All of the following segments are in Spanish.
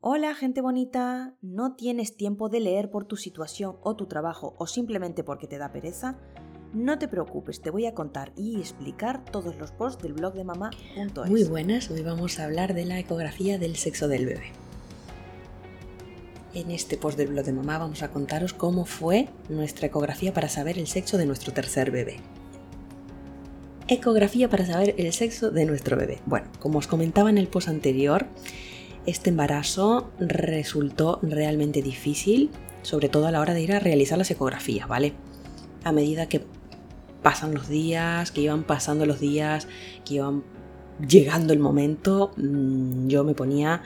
Hola gente bonita, ¿no tienes tiempo de leer por tu situación o tu trabajo o simplemente porque te da pereza? No te preocupes, te voy a contar y explicar todos los posts del blog de mamá.es. Muy buenas, hoy vamos a hablar de la ecografía del sexo del bebé. En este post del blog de mamá vamos a contaros cómo fue nuestra ecografía para saber el sexo de nuestro tercer bebé. Ecografía para saber el sexo de nuestro bebé. Bueno, como os comentaba en el post anterior, este embarazo resultó realmente difícil, sobre todo a la hora de ir a realizar las ecografías, ¿vale? A medida que pasan los días, que iban pasando los días, que iban llegando el momento, mm, yo me ponía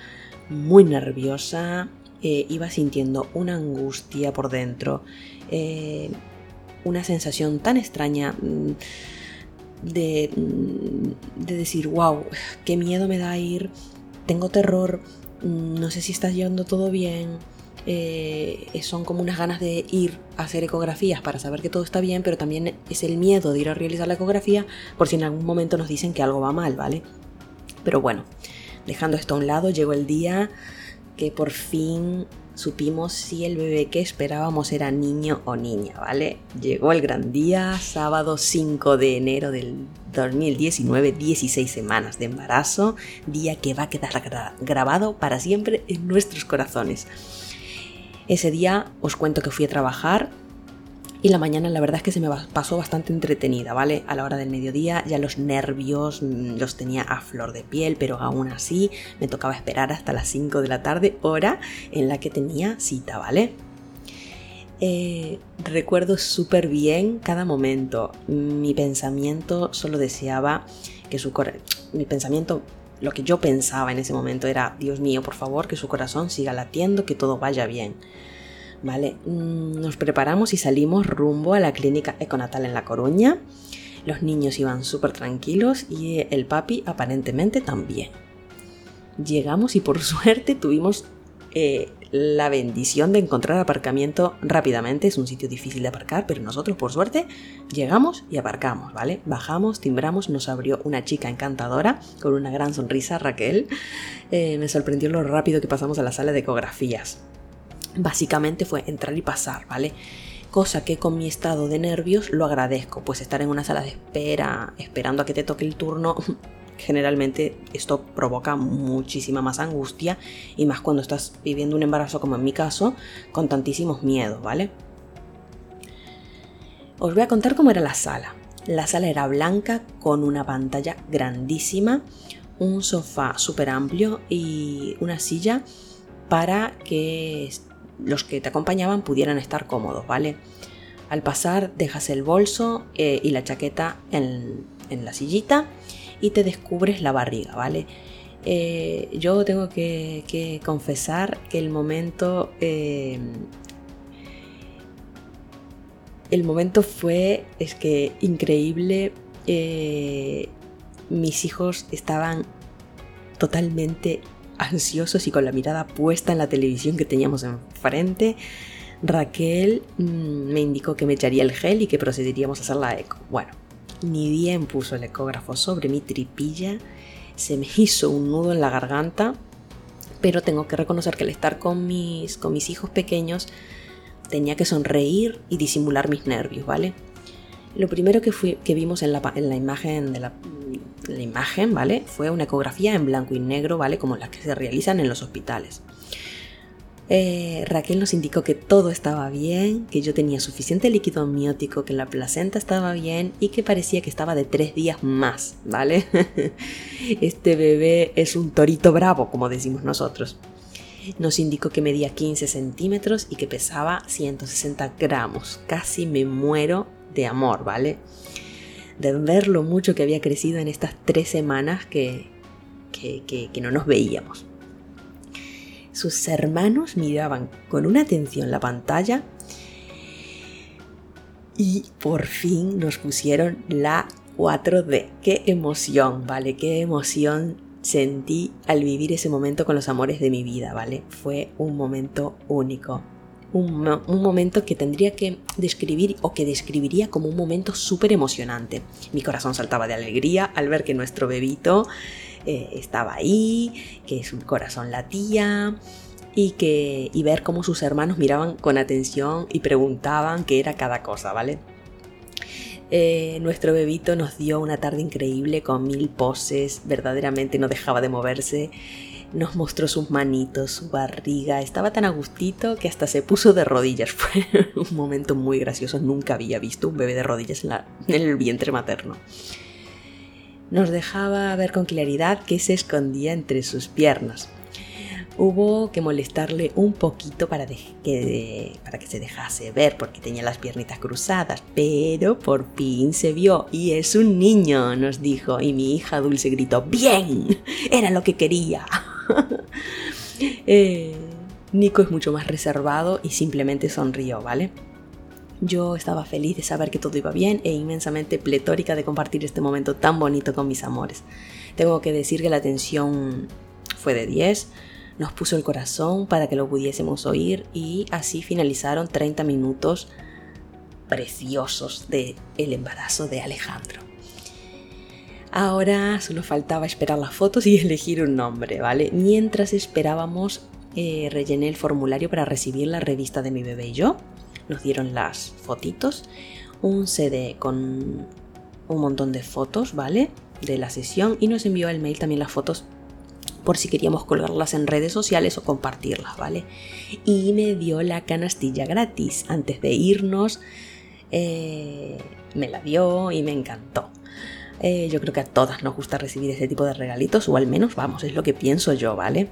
muy nerviosa, eh, iba sintiendo una angustia por dentro, eh, una sensación tan extraña mm, de, mm, de decir, wow, qué miedo me da ir tengo terror, mm, no sé si está yendo todo bien, eh, son como unas ganas de ir a hacer ecografías para saber que todo está bien, pero también es el miedo de ir a realizar la ecografía por si en algún momento nos dicen que algo va mal, ¿vale? Pero bueno, dejando esto a un lado, llegó el día que por fin supimos si el bebé que esperábamos era niño o niña, ¿vale? Llegó el gran día, sábado 5 de enero del 2019, 16 semanas de embarazo, día que va a quedar grabado para siempre en nuestros corazones. Ese día os cuento que fui a trabajar, y la mañana la verdad es que se me pasó bastante entretenida, ¿vale? A la hora del mediodía ya los nervios mm, los tenía a flor de piel, pero aún así me tocaba esperar hasta las 5 de la tarde, hora en la que tenía cita, ¿vale? Eh, recuerdo súper bien cada momento. Mi pensamiento solo deseaba que su corazón... Mi pensamiento, lo que yo pensaba en ese momento era, Dios mío, por favor, que su corazón siga latiendo, que todo vaya bien. ¿Vale? Mm, nos preparamos y salimos rumbo a la clínica Econatal en La Coruña. Los niños iban súper tranquilos y el papi aparentemente también. Llegamos y por suerte tuvimos eh, la bendición de encontrar aparcamiento rápidamente. Es un sitio difícil de aparcar, pero nosotros por suerte llegamos y aparcamos, ¿vale? Bajamos, timbramos, nos abrió una chica encantadora con una gran sonrisa, Raquel. Eh, me sorprendió lo rápido que pasamos a la sala de ecografías básicamente fue entrar y pasar, ¿vale? Cosa que con mi estado de nervios lo agradezco, pues estar en una sala de espera, esperando a que te toque el turno, generalmente esto provoca muchísima más angustia y más cuando estás viviendo un embarazo como en mi caso, con tantísimos miedos, ¿vale? Os voy a contar cómo era la sala. La sala era blanca con una pantalla grandísima, un sofá súper amplio y una silla para que los que te acompañaban pudieran estar cómodos, ¿vale? Al pasar dejas el bolso eh, y la chaqueta en, la sillita y te descubres la barriga, ¿vale? Eh, yo tengo que, confesar que el momento... Eh, el momento fue, es que increíble, mis hijos estaban totalmente ansiosos y con la mirada puesta en la televisión que teníamos enfrente, Raquel mm, me indicó que me echaría el gel y que procederíamos a hacer la eco. Bueno, ni bien puso el ecógrafo sobre mi tripilla, se me hizo un nudo en la garganta, pero tengo que reconocer que al estar con mis, con mis hijos pequeños tenía que sonreír y disimular mis nervios, ¿vale? Lo primero que, que vimos en la, en la imagen de la, la imagen, ¿vale? Fue una ecografía en blanco y negro, ¿vale? Como las que se realizan en los hospitales. Eh, Raquel nos indicó que todo estaba bien, que yo tenía suficiente líquido amniótico, que la placenta estaba bien y que parecía que estaba de tres días más, ¿vale? este bebé es un torito bravo, como decimos nosotros. Nos indicó que medía 15 centímetros y que pesaba 160 gramos. Casi me muero de amor, ¿vale? De ver lo mucho que había crecido en estas tres semanas que, que, no nos veíamos. Sus hermanos miraban con una atención la pantalla y por fin nos pusieron la 4D. Qué emoción, ¿vale? Qué emoción sentí al vivir ese momento con los amores de mi vida, ¿vale? Fue un momento único un, momento que tendría que describir o que describiría como un momento súper emocionante. Mi corazón saltaba de alegría al ver que nuestro bebito eh, estaba ahí, que su corazón latía y, que, y ver cómo sus hermanos miraban con atención y preguntaban qué era cada cosa, ¿vale? Eh, nuestro bebito nos dio una tarde increíble con mil poses, verdaderamente no dejaba de moverse. Nos mostró sus manitos, su barriga, estaba tan a gustito que hasta se puso de rodillas. Fue un momento muy gracioso, nunca había visto un bebé de rodillas en, el vientre materno. Nos dejaba ver con claridad que se escondía entre sus piernas. Hubo que molestarle un poquito para que se dejase ver porque tenía las piernitas cruzadas, pero por fin se vio y es un niño, nos dijo, y mi hija dulce gritó, bien, era lo que quería. Eh, Nico es mucho más reservado y simplemente sonrió, ¿vale? Yo estaba feliz de saber que todo iba bien e inmensamente pletórica de compartir este momento tan bonito con mis amores. Tengo que decir que la atención fue de 10 nos puso el corazón para que lo pudiésemos oír y así finalizaron 30 minutos preciosos de el embarazo de Alejandro. Ahora solo faltaba esperar las fotos y elegir un nombre, ¿vale? Mientras esperábamos, eh, rellené el formulario para recibir la revista de mi bebé y yo. Nos dieron las fotitos, un CD con un montón de fotos, ¿vale? De la sesión y nos envió al mail también las fotos por si queríamos colgarlas en redes sociales o compartirlas, ¿vale? Y me dio la canastilla gratis antes de irnos. Eh, me la dio y me encantó. Eh, yo creo que a todas nos gusta recibir ese tipo de regalitos, o al menos, vamos, es lo que pienso yo, ¿vale?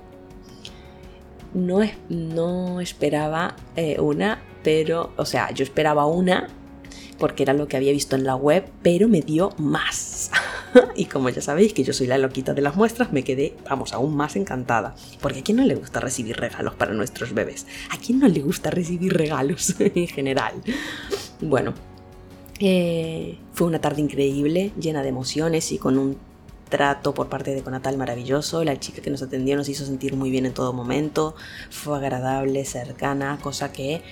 No, no esperaba eh, una, pero, o sea, yo esperaba una porque era lo que había visto en la web, pero me dio más. y como ya sabéis que yo soy la loquita de las muestras, me quedé, vamos, aún más encantada. Porque a quién no le gusta recibir regalos para nuestros bebés? ¿A quién no le gusta recibir regalos en general? Bueno, eh, fue una tarde increíble, llena de emociones y con un trato por parte de Conatal maravilloso. La chica que nos atendió nos hizo sentir muy bien en todo momento. Fue agradable, cercana, cosa que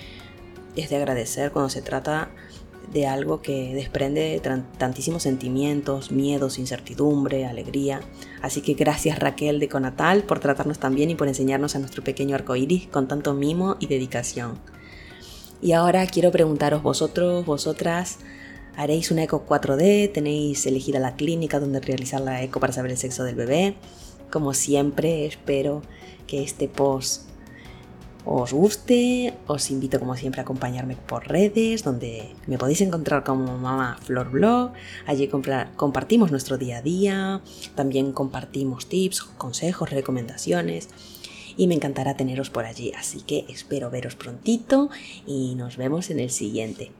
es de agradecer cuando se trata de algo que desprende tantísimos sentimientos, miedos, incertidumbre, alegría. Así que gracias Raquel de Conatal por tratarnos tan bien y por enseñarnos a nuestro pequeño arco iris con tanto mimo y dedicación. Y ahora quiero preguntaros vosotros, vosotras, ¿haréis una eco 4D? ¿Tenéis elegida la clínica donde realizar la eco para saber el sexo del bebé? Como siempre, espero que este post os guste, os invito como siempre a acompañarme por redes, donde me podéis encontrar como Mamá Flor Blog. Allí compartimos nuestro día a día, también compartimos tips, consejos, recomendaciones y me encantará teneros por allí. Así que espero veros prontito y nos vemos en el siguiente.